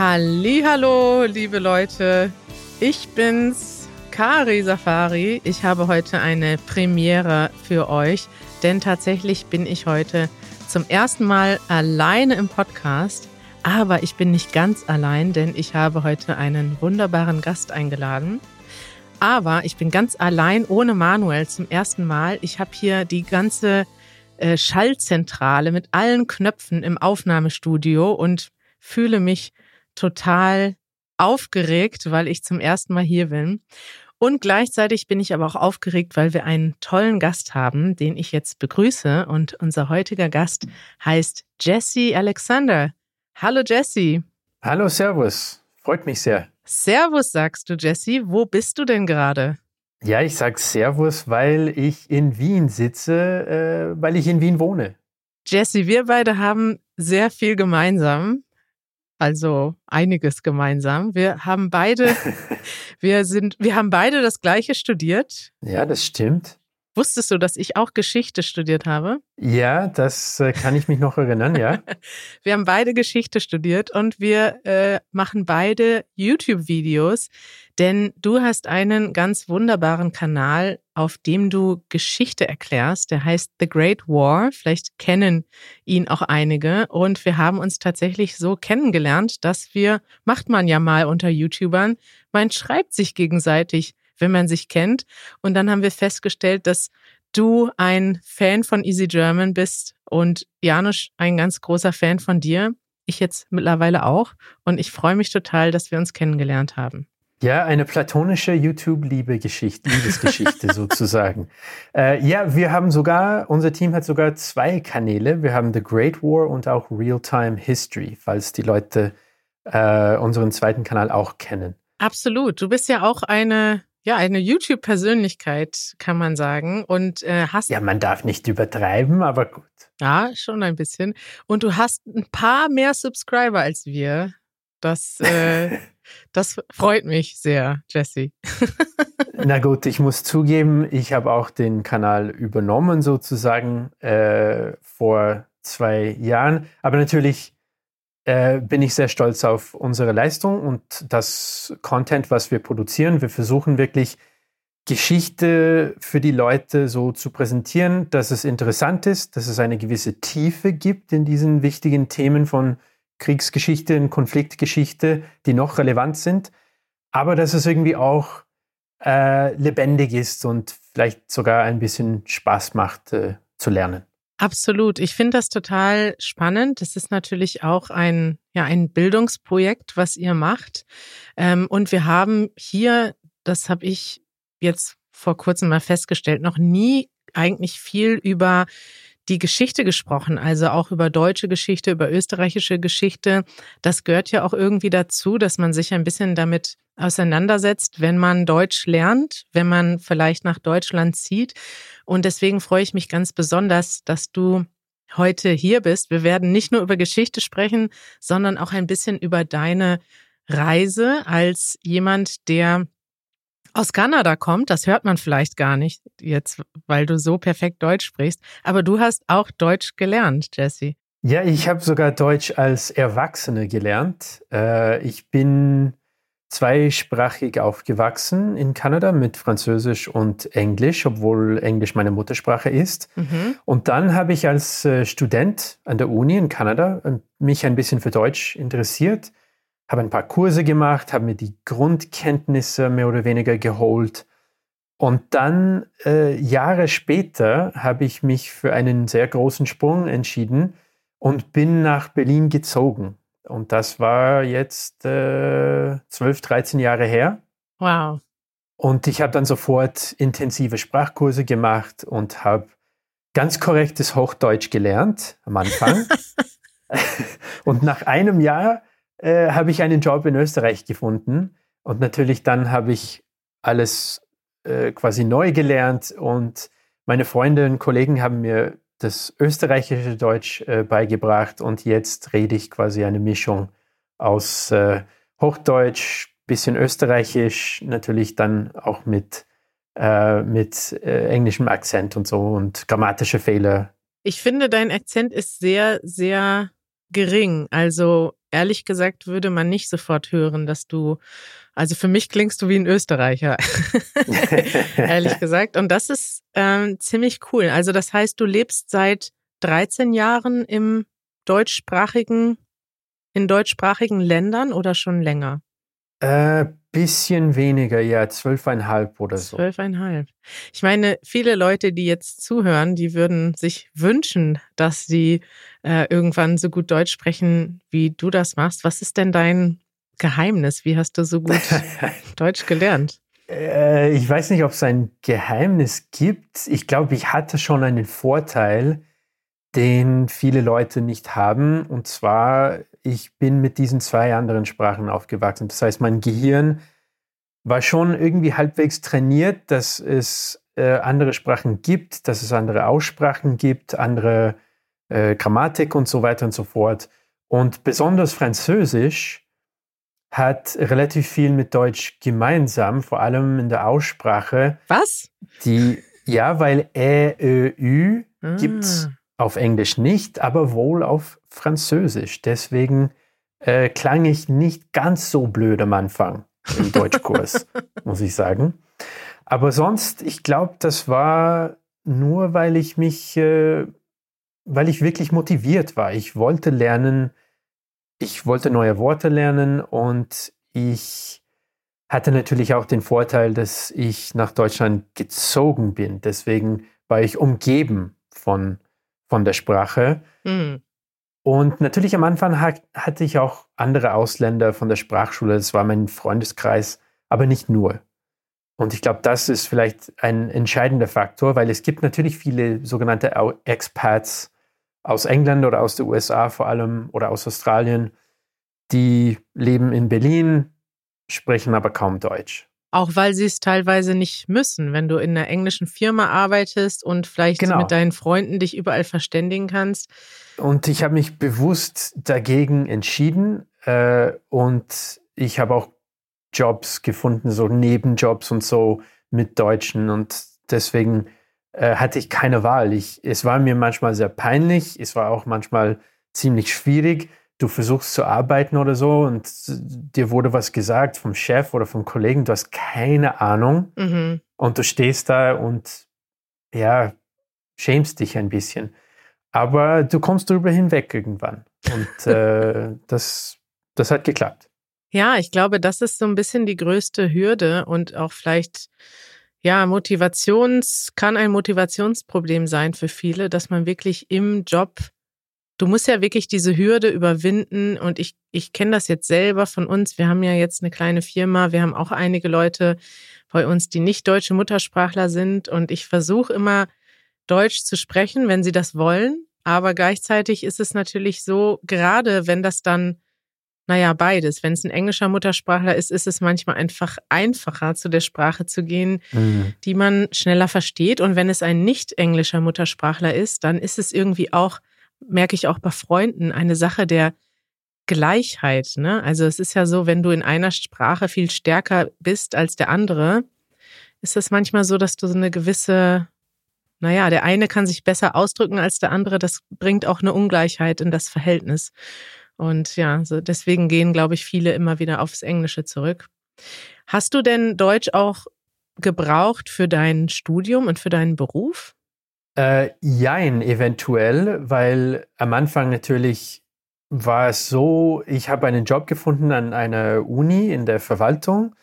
Hallo, liebe Leute. Ich bin's, Kari Safari. Ich habe heute eine Premiere für euch, denn tatsächlich bin ich heute zum ersten Mal alleine im Podcast. Aber ich bin nicht ganz allein, denn ich habe heute einen wunderbaren Gast eingeladen. Aber ich bin ganz allein ohne Manuel zum ersten Mal. Ich habe hier die ganze äh, Schallzentrale mit allen Knöpfen im Aufnahmestudio und fühle mich total aufgeregt, weil ich zum ersten Mal hier bin. Und gleichzeitig bin ich aber auch aufgeregt, weil wir einen tollen Gast haben, den ich jetzt begrüße. Und unser heutiger Gast heißt Jesse Alexander. Hallo Jesse. Hallo, Servus. Freut mich sehr. Servus, sagst du, Jesse. Wo bist du denn gerade? Ja, ich sag Servus, weil ich in Wien sitze, äh, weil ich in Wien wohne. Jesse, wir beide haben sehr viel gemeinsam also einiges gemeinsam. Wir haben beide, wir sind, wir haben beide das Gleiche studiert. Ja, das stimmt. Wusstest du, dass ich auch Geschichte studiert habe? Ja, das äh, kann ich mich noch erinnern, ja. wir haben beide Geschichte studiert und wir äh, machen beide YouTube-Videos, denn du hast einen ganz wunderbaren Kanal, auf dem du Geschichte erklärst. Der heißt The Great War. Vielleicht kennen ihn auch einige. Und wir haben uns tatsächlich so kennengelernt, dass wir, macht man ja mal unter YouTubern, man schreibt sich gegenseitig wenn man sich kennt. Und dann haben wir festgestellt, dass du ein Fan von Easy German bist und Janusz ein ganz großer Fan von dir. Ich jetzt mittlerweile auch. Und ich freue mich total, dass wir uns kennengelernt haben. Ja, eine platonische YouTube-Liebe-Geschichte, Liebesgeschichte sozusagen. Äh, ja, wir haben sogar, unser Team hat sogar zwei Kanäle. Wir haben The Great War und auch Real-Time History, falls die Leute äh, unseren zweiten Kanal auch kennen. Absolut. Du bist ja auch eine ja, eine YouTube-Persönlichkeit, kann man sagen. Und äh, hast. Ja, man darf nicht übertreiben, aber gut. Ja, schon ein bisschen. Und du hast ein paar mehr Subscriber als wir. Das, äh, das freut mich sehr, Jesse. Na gut, ich muss zugeben, ich habe auch den Kanal übernommen, sozusagen, äh, vor zwei Jahren. Aber natürlich äh, bin ich sehr stolz auf unsere Leistung und das Content, was wir produzieren. Wir versuchen wirklich Geschichte für die Leute so zu präsentieren, dass es interessant ist, dass es eine gewisse Tiefe gibt in diesen wichtigen Themen von Kriegsgeschichte und Konfliktgeschichte, die noch relevant sind, aber dass es irgendwie auch äh, lebendig ist und vielleicht sogar ein bisschen Spaß macht äh, zu lernen. Absolut. Ich finde das total spannend. Das ist natürlich auch ein, ja, ein Bildungsprojekt, was ihr macht. Ähm, und wir haben hier, das habe ich jetzt vor kurzem mal festgestellt, noch nie eigentlich viel über die Geschichte gesprochen, also auch über deutsche Geschichte, über österreichische Geschichte. Das gehört ja auch irgendwie dazu, dass man sich ein bisschen damit auseinandersetzt, wenn man Deutsch lernt, wenn man vielleicht nach Deutschland zieht. Und deswegen freue ich mich ganz besonders, dass du heute hier bist. Wir werden nicht nur über Geschichte sprechen, sondern auch ein bisschen über deine Reise als jemand, der aus Kanada kommt. Das hört man vielleicht gar nicht jetzt, weil du so perfekt Deutsch sprichst. Aber du hast auch Deutsch gelernt, Jesse. Ja, ich habe sogar Deutsch als Erwachsene gelernt. Äh, ich bin zweisprachig aufgewachsen in Kanada mit Französisch und Englisch, obwohl Englisch meine Muttersprache ist. Mhm. Und dann habe ich als äh, Student an der Uni in Kanada äh, mich ein bisschen für Deutsch interessiert, habe ein paar Kurse gemacht, habe mir die Grundkenntnisse mehr oder weniger geholt. Und dann, äh, Jahre später, habe ich mich für einen sehr großen Sprung entschieden und bin nach Berlin gezogen. Und das war jetzt äh, 12, 13 Jahre her. Wow. Und ich habe dann sofort intensive Sprachkurse gemacht und habe ganz korrektes Hochdeutsch gelernt am Anfang. und nach einem Jahr äh, habe ich einen Job in Österreich gefunden. Und natürlich dann habe ich alles äh, quasi neu gelernt und meine Freunde und Kollegen haben mir das österreichische Deutsch äh, beigebracht und jetzt rede ich quasi eine Mischung aus äh, Hochdeutsch, bisschen Österreichisch, natürlich dann auch mit, äh, mit äh, englischem Akzent und so und grammatische Fehler. Ich finde, dein Akzent ist sehr, sehr gering. Also ehrlich gesagt, würde man nicht sofort hören, dass du, also für mich klingst du wie ein Österreicher, ehrlich gesagt. Und das ist ähm, ziemlich cool. Also das heißt, du lebst seit 13 Jahren im deutschsprachigen, in deutschsprachigen Ländern oder schon länger? Äh, bisschen weniger, ja, zwölfeinhalb oder so. Zwölfeinhalb. Ich meine, viele Leute, die jetzt zuhören, die würden sich wünschen, dass sie äh, irgendwann so gut Deutsch sprechen, wie du das machst. Was ist denn dein Geheimnis? Wie hast du so gut Deutsch gelernt? Äh, ich weiß nicht, ob es ein Geheimnis gibt. Ich glaube, ich hatte schon einen Vorteil, den viele Leute nicht haben. Und zwar, ich bin mit diesen zwei anderen Sprachen aufgewachsen. Das heißt, mein Gehirn war schon irgendwie halbwegs trainiert, dass es äh, andere Sprachen gibt, dass es andere Aussprachen gibt, andere äh, Grammatik und so weiter und so fort. Und besonders Französisch hat relativ viel mit Deutsch gemeinsam, vor allem in der Aussprache. Was? Die, ja, weil Ä, Ö, Ü ah. gibt auf Englisch nicht, aber wohl auf Französisch. Deswegen äh, klang ich nicht ganz so blöd am Anfang im Deutschkurs, muss ich sagen. Aber sonst, ich glaube, das war nur, weil ich mich, äh, weil ich wirklich motiviert war. Ich wollte lernen, ich wollte neue Worte lernen und ich hatte natürlich auch den Vorteil, dass ich nach Deutschland gezogen bin. Deswegen war ich umgeben von von der Sprache. Mhm. Und natürlich am Anfang hat, hatte ich auch andere Ausländer von der Sprachschule. Das war mein Freundeskreis, aber nicht nur. Und ich glaube, das ist vielleicht ein entscheidender Faktor, weil es gibt natürlich viele sogenannte Expats aus England oder aus den USA vor allem oder aus Australien, die leben in Berlin, sprechen aber kaum Deutsch. Auch weil sie es teilweise nicht müssen. Wenn du in einer englischen Firma arbeitest und vielleicht genau. mit deinen Freunden dich überall verständigen kannst. Und ich habe mich bewusst dagegen entschieden äh, und ich habe auch Jobs gefunden, so Nebenjobs und so mit Deutschen und deswegen äh, hatte ich keine Wahl. Ich, es war mir manchmal sehr peinlich, es war auch manchmal ziemlich schwierig, du versuchst zu arbeiten oder so und dir wurde was gesagt vom Chef oder vom Kollegen, du hast keine Ahnung mhm. und du stehst da und ja, schämst dich ein bisschen. Aber du kommst darüber hinweg irgendwann und äh, das, das hat geklappt. Ja, ich glaube, das ist so ein bisschen die größte Hürde und auch vielleicht ja, Motivations, kann ein Motivationsproblem sein für viele, dass man wirklich im Job du musst ja wirklich diese Hürde überwinden. Und ich, ich kenne das jetzt selber von uns. Wir haben ja jetzt eine kleine Firma. Wir haben auch einige Leute bei uns, die nicht deutsche Muttersprachler sind. Und ich versuche immer, Deutsch zu sprechen, wenn sie das wollen. Aber gleichzeitig ist es natürlich so, gerade wenn das dann, naja, beides. Wenn es ein englischer Muttersprachler ist, ist es manchmal einfach einfacher, zu der Sprache zu gehen, mhm. die man schneller versteht. Und wenn es ein nicht englischer Muttersprachler ist, dann ist es irgendwie auch merke ich auch bei Freunden, eine Sache der Gleichheit. Ne? Also es ist ja so, wenn du in einer Sprache viel stärker bist als der andere, ist es manchmal so, dass du so eine gewisse, naja, der eine kann sich besser ausdrücken als der andere. Das bringt auch eine Ungleichheit in das Verhältnis. Und ja, so deswegen gehen, glaube ich, viele immer wieder aufs Englische zurück. Hast du denn Deutsch auch gebraucht für dein Studium und für deinen Beruf? Äh, jein, eventuell, weil am Anfang natürlich war es so, ich habe einen Job gefunden an einer Uni in der Verwaltung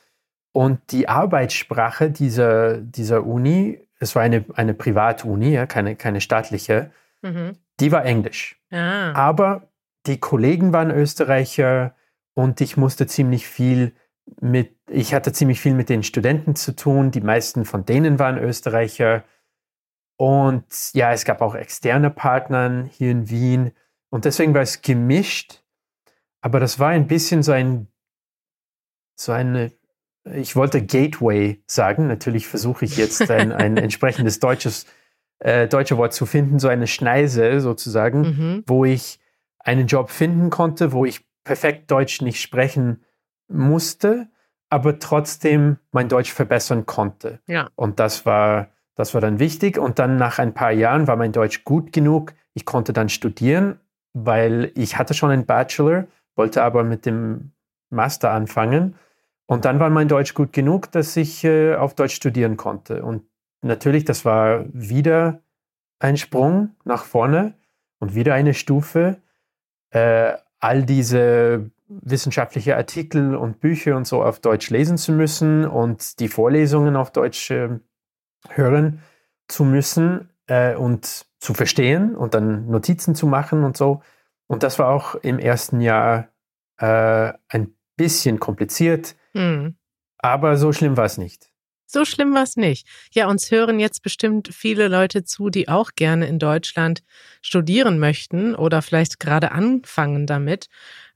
und die Arbeitssprache dieser, dieser Uni, es war eine, eine Privatuni, ja, keine, keine staatliche, mhm. die war Englisch. Ah. Aber die Kollegen waren Österreicher und ich musste ziemlich viel mit, ich hatte ziemlich viel mit den Studenten zu tun, die meisten von denen waren Österreicher und ja, es gab auch externe Partner hier in Wien. Und deswegen war es gemischt. Aber das war ein bisschen so ein, so eine, ich wollte Gateway sagen. Natürlich versuche ich jetzt ein, ein entsprechendes deutsches, äh, deutsche Wort zu finden, so eine Schneise sozusagen, mhm. wo ich einen Job finden konnte, wo ich perfekt Deutsch nicht sprechen musste, aber trotzdem mein Deutsch verbessern konnte. Ja. Und das war, das war dann wichtig. Und dann nach ein paar Jahren war mein Deutsch gut genug. Ich konnte dann studieren, weil ich hatte schon einen Bachelor. wollte aber mit dem Master anfangen. Und dann war mein Deutsch gut genug, dass ich äh, auf Deutsch studieren konnte. Und natürlich, das war wieder ein Sprung nach vorne und wieder eine Stufe. Äh, all diese wissenschaftliche Artikel und Bücher und so auf Deutsch lesen zu müssen und die Vorlesungen auf Deutsch äh, hören zu müssen äh, und zu verstehen und dann Notizen zu machen und so. Und das war auch im ersten Jahr äh, ein bisschen kompliziert, hm. aber so schlimm war es nicht. So schlimm war es nicht. Ja, uns hören jetzt bestimmt viele Leute zu, die auch gerne in Deutschland studieren möchten oder vielleicht gerade anfangen damit.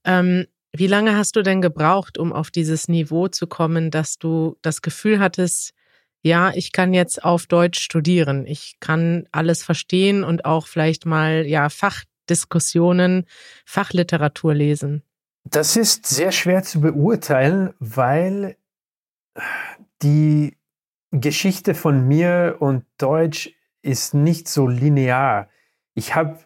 Ähm, wie lange hast du denn gebraucht, um auf dieses Niveau zu kommen, dass du das Gefühl hattest, ja, ich kann jetzt auf Deutsch studieren. Ich kann alles verstehen und auch vielleicht mal, ja, Fachdiskussionen, Fachliteratur lesen. Das ist sehr schwer zu beurteilen, weil die Geschichte von mir und Deutsch ist nicht so linear. Ich habe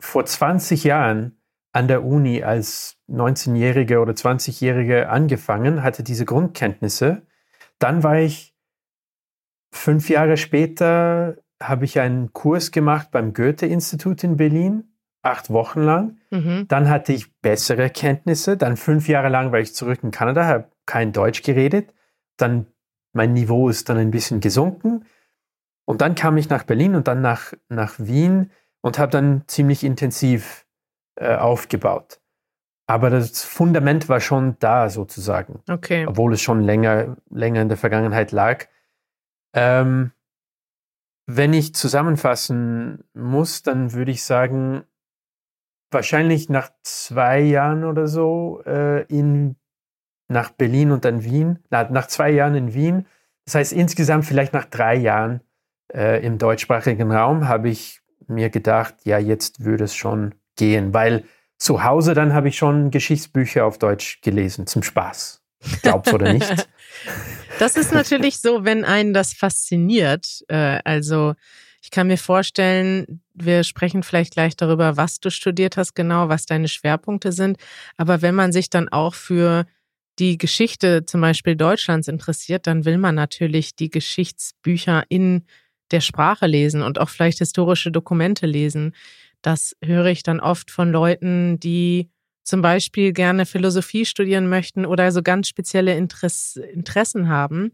vor 20 Jahren an der Uni als 19-Jährige oder 20-Jährige angefangen, hatte diese Grundkenntnisse. Dann war ich fünf Jahre später, habe ich einen Kurs gemacht beim Goethe-Institut in Berlin, acht Wochen lang. Mhm. Dann hatte ich bessere Kenntnisse. Dann fünf Jahre lang war ich zurück in Kanada, habe kein Deutsch geredet. Dann mein Niveau ist dann ein bisschen gesunken. Und dann kam ich nach Berlin und dann nach, nach Wien und habe dann ziemlich intensiv äh, aufgebaut. Aber das Fundament war schon da sozusagen. Okay. Obwohl es schon länger, länger in der Vergangenheit lag. Ähm, wenn ich zusammenfassen muss, dann würde ich sagen, wahrscheinlich nach zwei Jahren oder so äh, in nach Berlin und dann Wien, na, nach zwei Jahren in Wien. Das heißt, insgesamt vielleicht nach drei Jahren äh, im deutschsprachigen Raum habe ich mir gedacht, ja, jetzt würde es schon gehen, weil zu Hause dann habe ich schon Geschichtsbücher auf Deutsch gelesen, zum Spaß. Glaub's oder nicht. das ist natürlich so, wenn einen das fasziniert. Äh, also ich kann mir vorstellen, wir sprechen vielleicht gleich darüber, was du studiert hast genau, was deine Schwerpunkte sind. Aber wenn man sich dann auch für die Geschichte zum Beispiel Deutschlands interessiert, dann will man natürlich die Geschichtsbücher in der Sprache lesen und auch vielleicht historische Dokumente lesen. Das höre ich dann oft von Leuten, die zum Beispiel gerne Philosophie studieren möchten oder so ganz spezielle Interessen haben.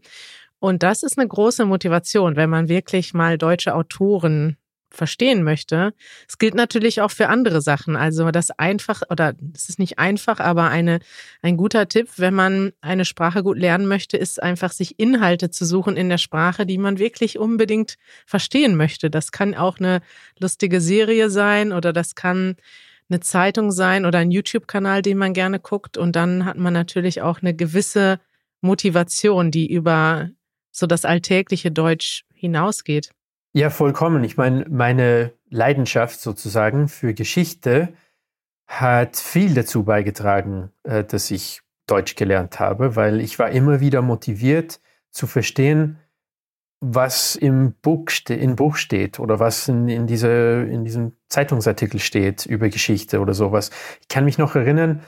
Und das ist eine große Motivation, wenn man wirklich mal deutsche Autoren verstehen möchte. Es gilt natürlich auch für andere Sachen. Also das einfach oder es ist nicht einfach, aber eine, ein guter Tipp, wenn man eine Sprache gut lernen möchte, ist einfach sich Inhalte zu suchen in der Sprache, die man wirklich unbedingt verstehen möchte. Das kann auch eine lustige Serie sein oder das kann eine Zeitung sein oder ein YouTube-Kanal, den man gerne guckt. Und dann hat man natürlich auch eine gewisse Motivation, die über so das alltägliche Deutsch hinausgeht. Ja, vollkommen. Ich meine, meine Leidenschaft sozusagen für Geschichte hat viel dazu beigetragen, äh, dass ich Deutsch gelernt habe, weil ich war immer wieder motiviert zu verstehen, was im Buch, im Buch steht oder was in, in, diese, in diesem Zeitungsartikel steht über Geschichte oder sowas. Ich kann mich noch erinnern,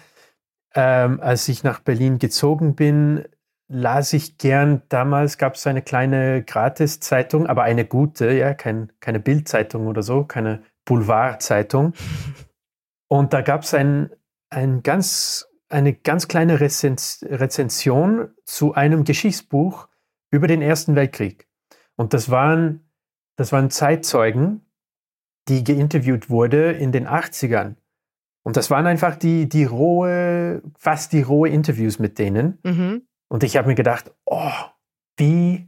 ähm, als ich nach Berlin gezogen bin, las ich gern. Damals gab es eine kleine Gratiszeitung, aber eine gute, ja, kein, keine Bildzeitung oder so, keine Boulevardzeitung. Und da gab es ein, ein ganz, eine ganz kleine Rezens Rezension zu einem Geschichtsbuch über den Ersten Weltkrieg. Und das waren, das waren Zeitzeugen, die geinterviewt wurde in den 80ern. Und das waren einfach die, die rohe, fast die rohe Interviews mit denen. Mhm. Und ich habe mir gedacht, oh, wie,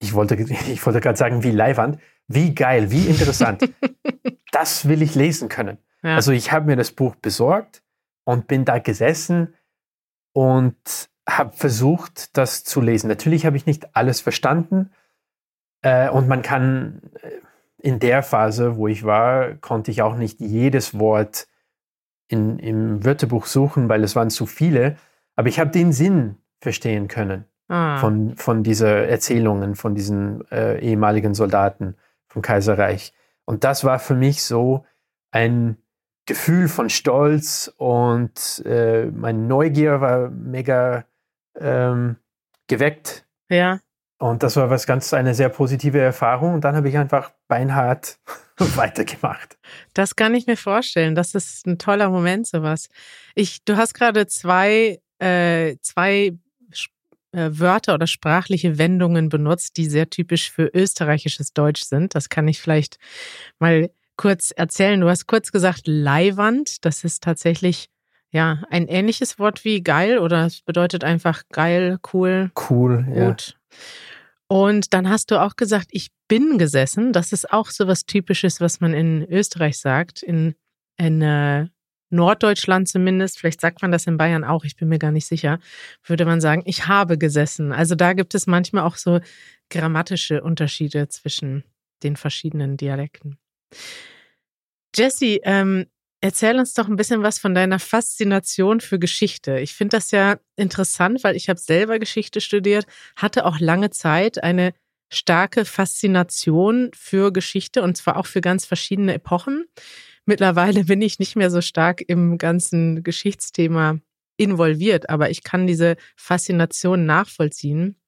ich wollte, ich wollte gerade sagen, wie leiwand, wie geil, wie interessant. das will ich lesen können. Ja. Also ich habe mir das Buch besorgt und bin da gesessen und habe versucht, das zu lesen. Natürlich habe ich nicht alles verstanden äh, und man kann äh, in der Phase, wo ich war, konnte ich auch nicht jedes Wort in, im Wörterbuch suchen, weil es waren zu viele. Aber ich habe den Sinn verstehen können ah. von, von diesen Erzählungen, von diesen äh, ehemaligen Soldaten vom Kaiserreich. Und das war für mich so ein, Gefühl von Stolz und äh, meine Neugier war mega ähm, geweckt. Ja. Und das war was ganz eine sehr positive Erfahrung. Und dann habe ich einfach beinhart weitergemacht. Das kann ich mir vorstellen. Das ist ein toller Moment, sowas. Ich, du hast gerade zwei, äh, zwei äh, Wörter oder sprachliche Wendungen benutzt, die sehr typisch für österreichisches Deutsch sind. Das kann ich vielleicht mal kurz erzählen. Du hast kurz gesagt Leihwand. Das ist tatsächlich ja ein ähnliches Wort wie geil oder es bedeutet einfach geil, cool, cool, gut. Ja. Und dann hast du auch gesagt, ich bin gesessen. Das ist auch so was Typisches, was man in Österreich sagt. In, in äh, Norddeutschland zumindest, vielleicht sagt man das in Bayern auch, ich bin mir gar nicht sicher, würde man sagen, ich habe gesessen. Also da gibt es manchmal auch so grammatische Unterschiede zwischen den verschiedenen Dialekten. Jesse, ähm, erzähl uns doch ein bisschen was von deiner Faszination für Geschichte. Ich finde das ja interessant, weil ich habe selber Geschichte studiert, hatte auch lange Zeit eine starke Faszination für Geschichte und zwar auch für ganz verschiedene Epochen. Mittlerweile bin ich nicht mehr so stark im ganzen Geschichtsthema involviert, aber ich kann diese Faszination nachvollziehen.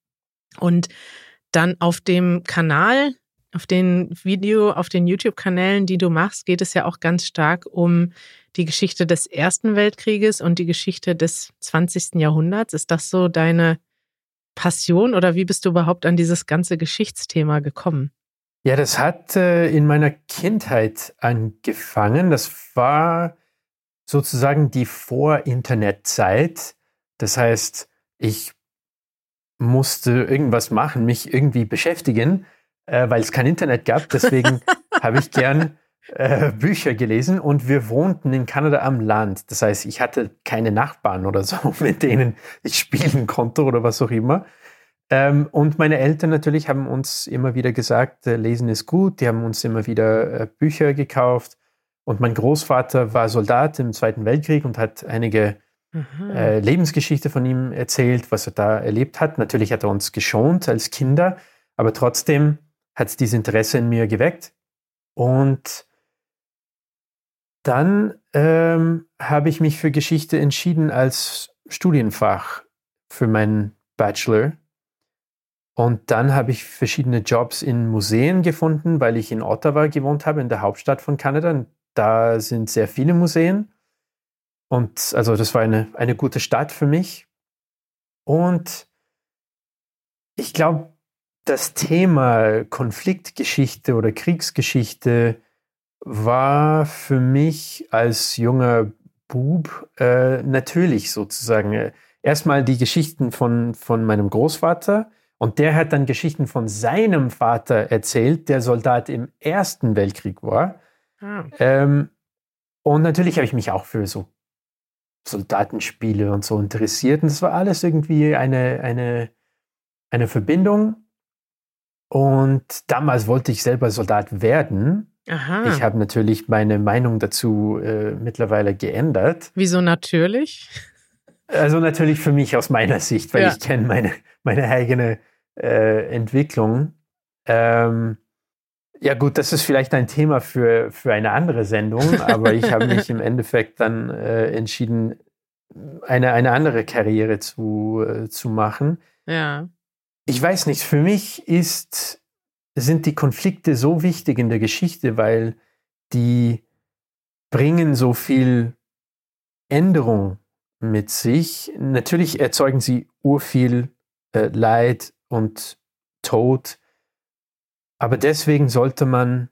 Und dann auf dem Kanal auf den Video, auf den YouTube-Kanälen, die du machst, geht es ja auch ganz stark um die Geschichte des Ersten Weltkrieges und die Geschichte des 20. Jahrhunderts. Ist das so deine Passion oder wie bist du überhaupt an dieses ganze Geschichtsthema gekommen? Ja, das hat äh, in meiner Kindheit angefangen. Das war sozusagen die Vor-Internet-Zeit. Das heißt, ich musste irgendwas machen, mich irgendwie beschäftigen äh, weil es kein Internet gab. Deswegen habe ich gern äh, Bücher gelesen und wir wohnten in Kanada am Land. Das heißt, ich hatte keine Nachbarn oder so, mit denen ich spielen konnte oder was auch immer. Ähm, und meine Eltern natürlich haben uns immer wieder gesagt, äh, Lesen ist gut. Die haben uns immer wieder äh, Bücher gekauft. Und mein Großvater war Soldat im Zweiten Weltkrieg und hat einige äh, Lebensgeschichte von ihm erzählt, was er da erlebt hat. Natürlich hat er uns geschont als Kinder, aber trotzdem hat dieses Interesse in mir geweckt. Und dann ähm, habe ich mich für Geschichte entschieden als Studienfach für meinen Bachelor. Und dann habe ich verschiedene Jobs in Museen gefunden, weil ich in Ottawa gewohnt habe, in der Hauptstadt von Kanada. Und da sind sehr viele Museen. Und also das war eine, eine gute Stadt für mich. Und ich glaube, das Thema Konfliktgeschichte oder Kriegsgeschichte war für mich als junger Bub äh, natürlich sozusagen. Erstmal die Geschichten von, von meinem Großvater und der hat dann Geschichten von seinem Vater erzählt, der Soldat im Ersten Weltkrieg war. Ah. Ähm, und natürlich habe ich mich auch für so Soldatenspiele und so interessiert. Und es war alles irgendwie eine, eine, eine Verbindung. Und damals wollte ich selber Soldat werden. Aha. Ich habe natürlich meine Meinung dazu äh, mittlerweile geändert. Wieso natürlich? Also natürlich für mich aus meiner Sicht, weil ja. ich kenne meine, meine eigene äh, Entwicklung. Ähm, ja gut, das ist vielleicht ein Thema für, für eine andere Sendung, aber ich habe mich im Endeffekt dann äh, entschieden, eine, eine andere Karriere zu, äh, zu machen. Ja ich weiß nicht, für mich ist, sind die Konflikte so wichtig in der Geschichte, weil die bringen so viel Änderung mit sich. Natürlich erzeugen sie urviel äh, Leid und Tod, aber deswegen sollte man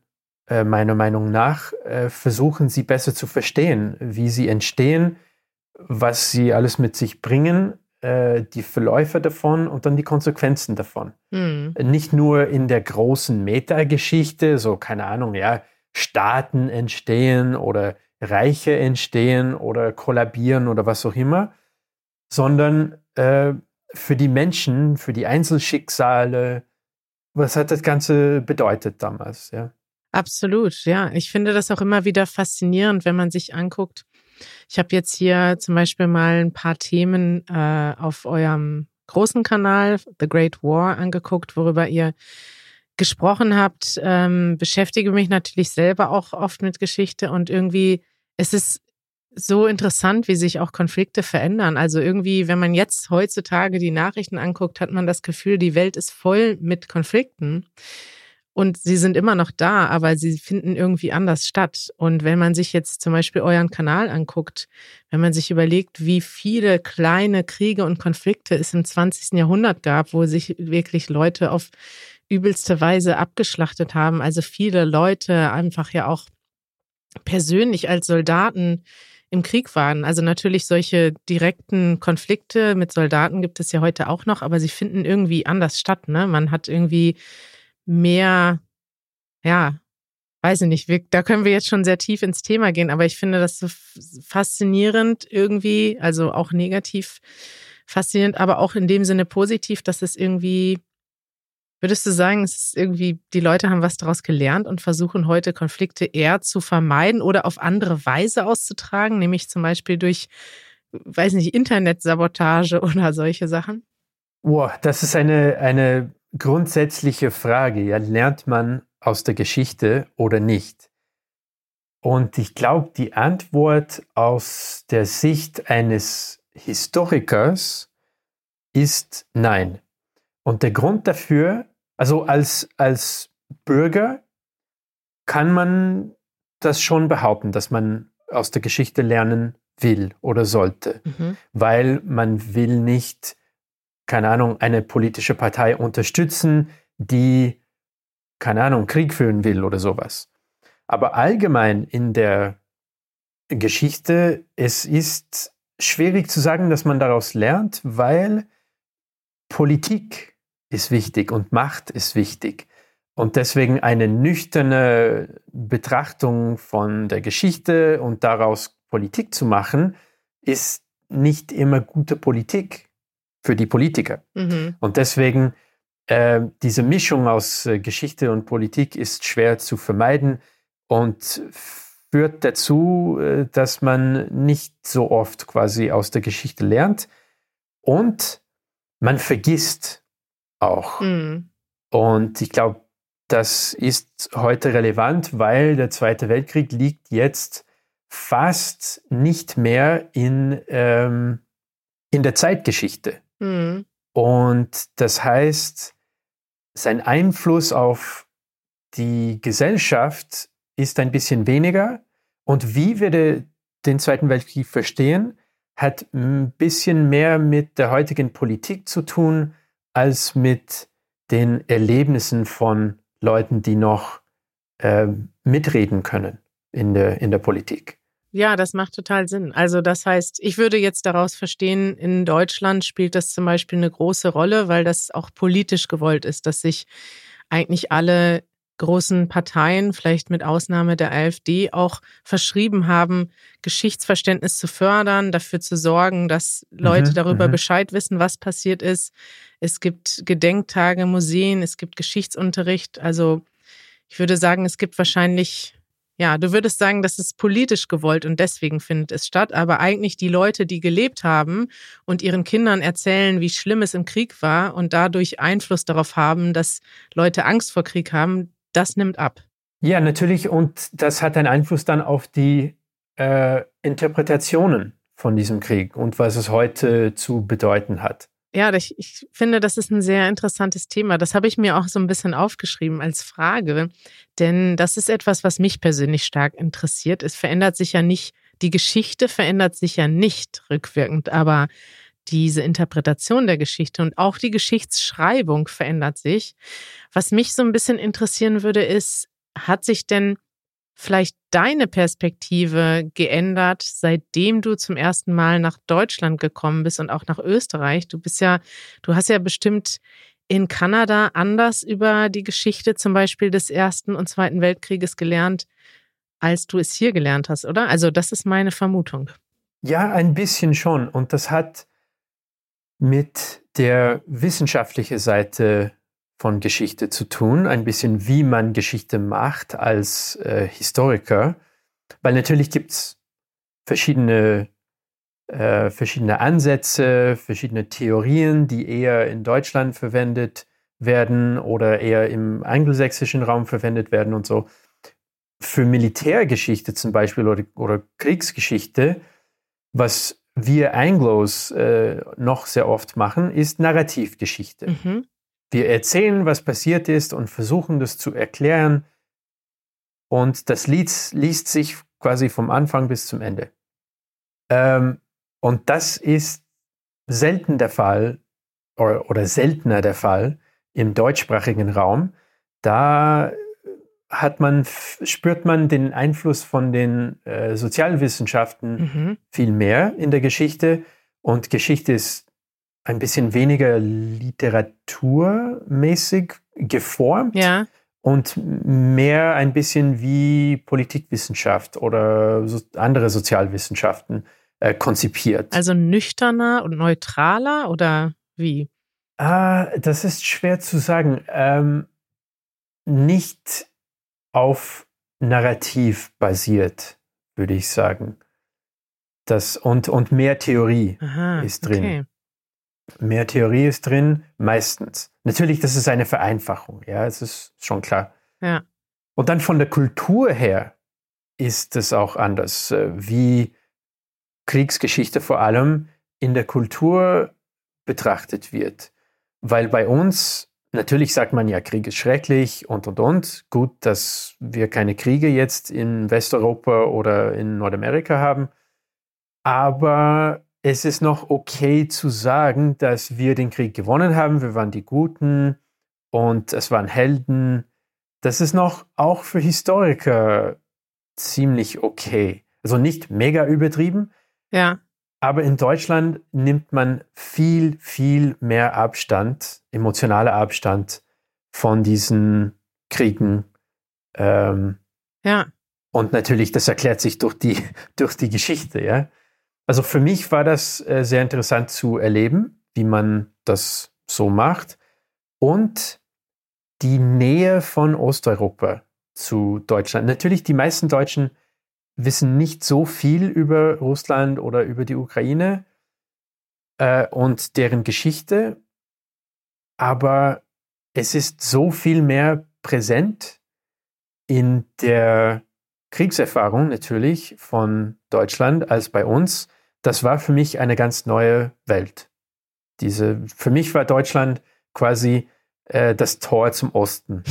äh, meiner Meinung nach äh, versuchen, sie besser zu verstehen, wie sie entstehen, was sie alles mit sich bringen äh, die Verläufe davon und dann die Konsequenzen davon. Mhm. Nicht nur in der großen Metageschichte, so keine Ahnung, ja, Staaten entstehen oder Reiche entstehen oder kollabieren oder was auch immer, sondern äh, für die Menschen, für die Einzelschicksale, was hat das Ganze bedeutet damals, ja? Absolut, ja. Ich finde das auch immer wieder faszinierend, wenn man sich anguckt, ich habe jetzt hier zum Beispiel mal ein paar Themen äh, auf eurem großen Kanal The Great War angeguckt, worüber ihr gesprochen habt. Ähm, beschäftige mich natürlich selber auch oft mit Geschichte und irgendwie es ist so interessant, wie sich auch Konflikte verändern. Also irgendwie, wenn man jetzt heutzutage die Nachrichten anguckt, hat man das Gefühl, die Welt ist voll mit Konflikten. Und sie sind immer noch da, aber sie finden irgendwie anders statt. Und wenn man sich jetzt zum Beispiel euren Kanal anguckt, wenn man sich überlegt, wie viele kleine Kriege und Konflikte es im 20. Jahrhundert gab, wo sich wirklich Leute auf übelste Weise abgeschlachtet haben, also viele Leute einfach ja auch persönlich als Soldaten im Krieg waren. Also natürlich solche direkten Konflikte mit Soldaten gibt es ja heute auch noch, aber sie finden irgendwie anders statt. Ne? Man hat irgendwie mehr, ja, weiß ich nicht, wir, da können wir jetzt schon sehr tief ins Thema gehen, aber ich finde das so faszinierend irgendwie, also auch negativ faszinierend, aber auch in dem Sinne positiv, dass es irgendwie Würdest du sagen, es ist irgendwie, die Leute haben was daraus gelernt und versuchen heute Konflikte eher zu vermeiden oder auf andere Weise auszutragen, nämlich zum Beispiel durch, weiß nicht, Internetsabotage oder solche Sachen? Boah, das ist eine, eine grundsätzliche Frage. Ja, lernt man aus der Geschichte oder nicht? Und ich glaube, die Antwort aus der Sicht eines Historikers ist nein. Und der Grund dafür, also als, als Bürger kann man das schon behaupten, dass man aus der Geschichte lernen will oder sollte, mhm. weil man will nicht, keine Ahnung, eine politische Partei unterstützen, die, keine Ahnung, Krieg führen will oder sowas. Aber allgemein in der Geschichte, es ist schwierig zu sagen, dass man daraus lernt, weil Politik ist wichtig und Macht ist wichtig. Und deswegen eine nüchterne Betrachtung von der Geschichte und daraus Politik zu machen, ist nicht immer gute Politik für die Politiker. Mhm. Und deswegen äh, diese Mischung aus äh, Geschichte und Politik ist schwer zu vermeiden und führt dazu, äh, dass man nicht so oft quasi aus der Geschichte lernt und man vergisst auch. Mhm. Und ich glaube, das ist heute relevant, weil der Zweite Weltkrieg liegt jetzt fast nicht mehr in, ähm, in der Zeitgeschichte. Mhm. Und das heißt, sein Einfluss auf die Gesellschaft ist ein bisschen weniger. Und wie wir den Zweiten Weltkrieg verstehen, hat ein bisschen mehr mit der heutigen Politik zu tun, als mit den Erlebnissen von Leuten, die noch äh, mitreden können in der, in der Politik. Ja, das macht total Sinn. Also das heißt, ich würde jetzt daraus verstehen, in Deutschland spielt das zum Beispiel eine große Rolle, weil das auch politisch gewollt ist, dass sich eigentlich alle großen Parteien, vielleicht mit Ausnahme der AfD, auch verschrieben haben, Geschichtsverständnis zu fördern, dafür zu sorgen, dass Leute mhm, darüber mhm. Bescheid wissen, was passiert ist. Es gibt Gedenktage, Museen, es gibt Geschichtsunterricht. Also ich würde sagen, es gibt wahrscheinlich, ja, du würdest sagen, das ist politisch gewollt und deswegen findet es statt. Aber eigentlich die Leute, die gelebt haben und ihren Kindern erzählen, wie schlimm es im Krieg war und dadurch Einfluss darauf haben, dass Leute Angst vor Krieg haben, das nimmt ab. Ja, natürlich. Und das hat einen Einfluss dann auf die äh, Interpretationen von diesem Krieg und was es heute zu bedeuten hat. Ja, ich, ich finde, das ist ein sehr interessantes Thema. Das habe ich mir auch so ein bisschen aufgeschrieben als Frage, denn das ist etwas, was mich persönlich stark interessiert. Es verändert sich ja nicht, die Geschichte verändert sich ja nicht rückwirkend, aber diese Interpretation der Geschichte und auch die Geschichtsschreibung verändert sich. Was mich so ein bisschen interessieren würde, ist, hat sich denn vielleicht deine Perspektive geändert, seitdem du zum ersten Mal nach Deutschland gekommen bist und auch nach Österreich? Du bist ja, du hast ja bestimmt in Kanada anders über die Geschichte zum Beispiel des Ersten und Zweiten Weltkrieges gelernt, als du es hier gelernt hast, oder? Also das ist meine Vermutung. Ja, ein bisschen schon. Und das hat mit der wissenschaftlichen Seite von Geschichte zu tun, ein bisschen wie man Geschichte macht als äh, Historiker, weil natürlich gibt es verschiedene, äh, verschiedene Ansätze, verschiedene Theorien, die eher in Deutschland verwendet werden oder eher im angelsächsischen Raum verwendet werden und so. für Militärgeschichte zum Beispiel oder, oder Kriegsgeschichte, was wir Anglos äh, noch sehr oft machen, ist Narrativgeschichte. Mhm. Wir erzählen, was passiert ist und versuchen das zu erklären. Und das Lied liest sich quasi vom Anfang bis zum Ende. Ähm, und das ist selten der Fall oder, oder seltener der Fall im deutschsprachigen Raum. Da hat man, spürt man den Einfluss von den äh, Sozialwissenschaften mhm. viel mehr in der Geschichte. Und Geschichte ist ein bisschen weniger literaturmäßig geformt ja. und mehr ein bisschen wie Politikwissenschaft oder so andere Sozialwissenschaften äh, konzipiert. Also nüchterner und neutraler oder wie? Ah, das ist schwer zu sagen. Ähm, nicht auf Narrativ basiert, würde ich sagen. Das, und, und mehr Theorie Aha, ist drin. Okay. Mehr Theorie ist drin, meistens. Natürlich, das ist eine Vereinfachung, ja, es ist schon klar. Ja. Und dann von der Kultur her ist es auch anders, äh, wie Kriegsgeschichte vor allem in der Kultur betrachtet wird. Weil bei uns Natürlich sagt man ja, Krieg ist schrecklich und und und. Gut, dass wir keine Kriege jetzt in Westeuropa oder in Nordamerika haben. Aber es ist noch okay zu sagen, dass wir den Krieg gewonnen haben. Wir waren die Guten und es waren Helden. Das ist noch auch für Historiker ziemlich okay. Also nicht mega übertrieben. Ja. Aber in Deutschland nimmt man viel, viel mehr Abstand, emotionaler Abstand von diesen Kriegen. Ähm, ja. Und natürlich, das erklärt sich durch die, durch die Geschichte, ja. Also für mich war das äh, sehr interessant zu erleben, wie man das so macht. Und die Nähe von Osteuropa zu Deutschland. Natürlich, die meisten Deutschen wissen nicht so viel über Russland oder über die Ukraine äh, und deren Geschichte, aber es ist so viel mehr präsent in der Kriegserfahrung natürlich von Deutschland als bei uns. Das war für mich eine ganz neue Welt. Diese, für mich war Deutschland quasi äh, das Tor zum Osten.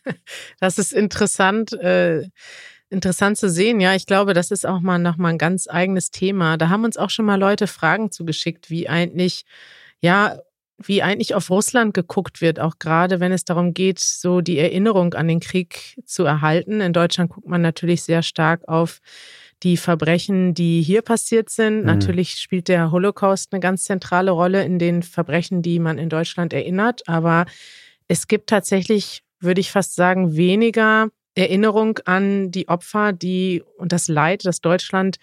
das ist interessant. Äh Interessant zu sehen, ja. Ich glaube, das ist auch mal nochmal ein ganz eigenes Thema. Da haben uns auch schon mal Leute Fragen zugeschickt, wie eigentlich, ja, wie eigentlich auf Russland geguckt wird, auch gerade wenn es darum geht, so die Erinnerung an den Krieg zu erhalten. In Deutschland guckt man natürlich sehr stark auf die Verbrechen, die hier passiert sind. Mhm. Natürlich spielt der Holocaust eine ganz zentrale Rolle in den Verbrechen, die man in Deutschland erinnert. Aber es gibt tatsächlich, würde ich fast sagen, weniger Erinnerung an die Opfer, die und das Leid, das Deutschland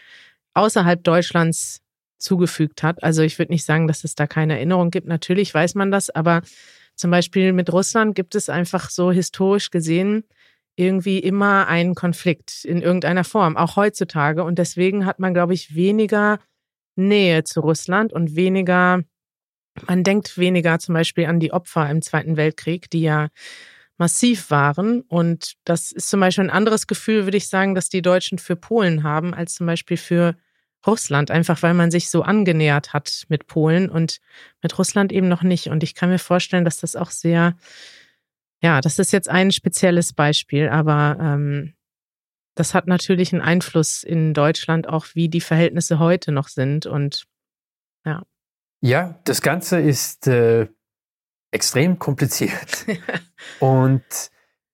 außerhalb Deutschlands zugefügt hat. Also ich würde nicht sagen, dass es da keine Erinnerung gibt. Natürlich weiß man das, aber zum Beispiel mit Russland gibt es einfach so historisch gesehen irgendwie immer einen Konflikt in irgendeiner Form, auch heutzutage. Und deswegen hat man, glaube ich, weniger Nähe zu Russland und weniger, man denkt weniger zum Beispiel an die Opfer im Zweiten Weltkrieg, die ja massiv waren. Und das ist zum Beispiel ein anderes Gefühl, würde ich sagen, dass die Deutschen für Polen haben, als zum Beispiel für Russland, einfach weil man sich so angenähert hat mit Polen und mit Russland eben noch nicht. Und ich kann mir vorstellen, dass das auch sehr, ja, das ist jetzt ein spezielles Beispiel, aber ähm, das hat natürlich einen Einfluss in Deutschland auch, wie die Verhältnisse heute noch sind. Und ja. Ja, das Ganze ist äh, extrem kompliziert. Und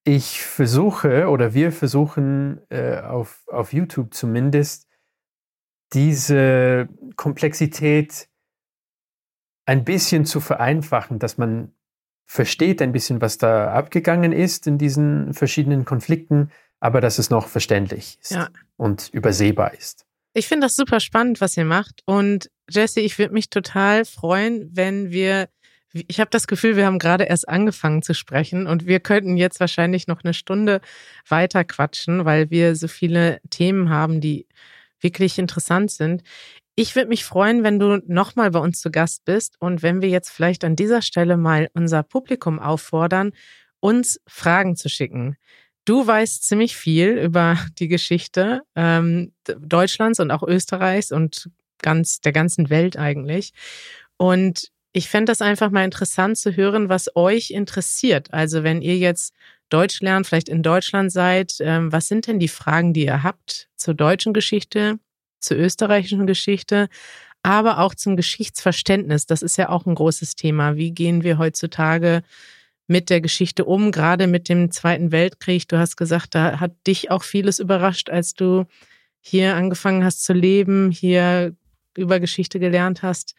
ich versuche oder wir versuchen äh, auf, auf YouTube zumindest diese Komplexität ein bisschen zu vereinfachen, dass man versteht ein bisschen, was da abgegangen ist in diesen verschiedenen Konflikten, aber dass es noch verständlich ist ja. und übersehbar ist. Ich finde das super spannend, was ihr macht. Und Jesse, ich würde mich total freuen, wenn wir ich habe das Gefühl, wir haben gerade erst angefangen zu sprechen und wir könnten jetzt wahrscheinlich noch eine Stunde weiter quatschen, weil wir so viele Themen haben, die wirklich interessant sind. Ich würde mich freuen, wenn du nochmal bei uns zu Gast bist und wenn wir jetzt vielleicht an dieser Stelle mal unser Publikum auffordern, uns Fragen zu schicken. Du weißt ziemlich viel über die Geschichte ähm, Deutschlands und auch Österreichs und ganz der ganzen Welt eigentlich. Und ich fände das einfach mal interessant zu hören, was euch interessiert. Also wenn ihr jetzt Deutsch lernt, vielleicht in Deutschland seid, ähm, was sind denn die Fragen, die ihr habt zur deutschen Geschichte, zur österreichischen Geschichte, aber auch zum Geschichtsverständnis? Das ist ja auch ein großes Thema. Wie gehen wir heutzutage mit der Geschichte um, gerade mit dem Zweiten Weltkrieg. Du hast gesagt, da hat dich auch vieles überrascht, als du hier angefangen hast zu leben, hier über Geschichte gelernt hast.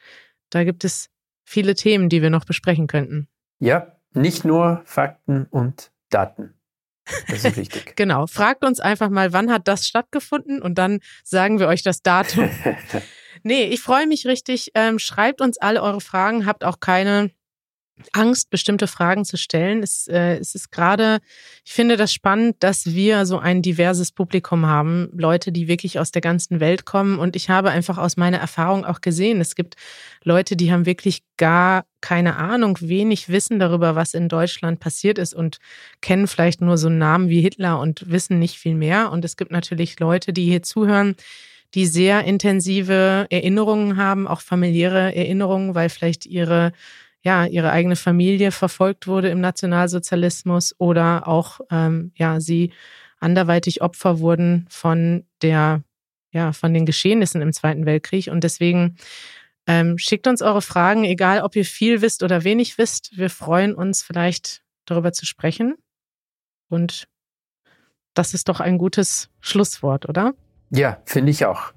Da gibt es viele Themen, die wir noch besprechen könnten. Ja, nicht nur Fakten und Daten. Das ist wichtig. genau. Fragt uns einfach mal, wann hat das stattgefunden und dann sagen wir euch das Datum. nee, ich freue mich richtig. Ähm, schreibt uns alle eure Fragen. Habt auch keine Angst, bestimmte Fragen zu stellen. Es, äh, es ist gerade, ich finde das spannend, dass wir so ein diverses Publikum haben, Leute, die wirklich aus der ganzen Welt kommen. Und ich habe einfach aus meiner Erfahrung auch gesehen, es gibt Leute, die haben wirklich gar keine Ahnung, wenig Wissen darüber, was in Deutschland passiert ist und kennen vielleicht nur so einen Namen wie Hitler und wissen nicht viel mehr. Und es gibt natürlich Leute, die hier zuhören, die sehr intensive Erinnerungen haben, auch familiäre Erinnerungen, weil vielleicht ihre ja, ihre eigene Familie verfolgt wurde im Nationalsozialismus oder auch, ähm, ja, sie anderweitig Opfer wurden von der, ja, von den Geschehnissen im Zweiten Weltkrieg. Und deswegen ähm, schickt uns eure Fragen, egal ob ihr viel wisst oder wenig wisst. Wir freuen uns vielleicht darüber zu sprechen. Und das ist doch ein gutes Schlusswort, oder? Ja, finde ich auch.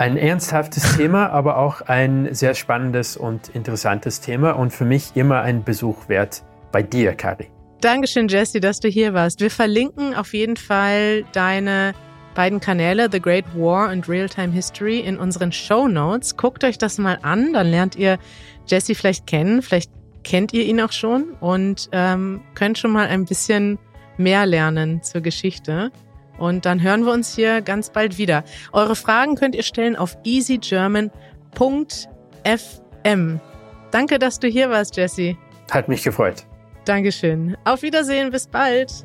Ein ernsthaftes Thema, aber auch ein sehr spannendes und interessantes Thema und für mich immer ein Besuch wert bei dir, Kari. Dankeschön, Jesse, dass du hier warst. Wir verlinken auf jeden Fall deine beiden Kanäle, The Great War und Real-Time History, in unseren Show Notes. Guckt euch das mal an, dann lernt ihr Jesse vielleicht kennen. Vielleicht kennt ihr ihn auch schon und ähm, könnt schon mal ein bisschen mehr lernen zur Geschichte. Und dann hören wir uns hier ganz bald wieder. Eure Fragen könnt ihr stellen auf easygerman.fm. Danke, dass du hier warst, Jesse. Hat mich gefreut. Dankeschön. Auf Wiedersehen, bis bald.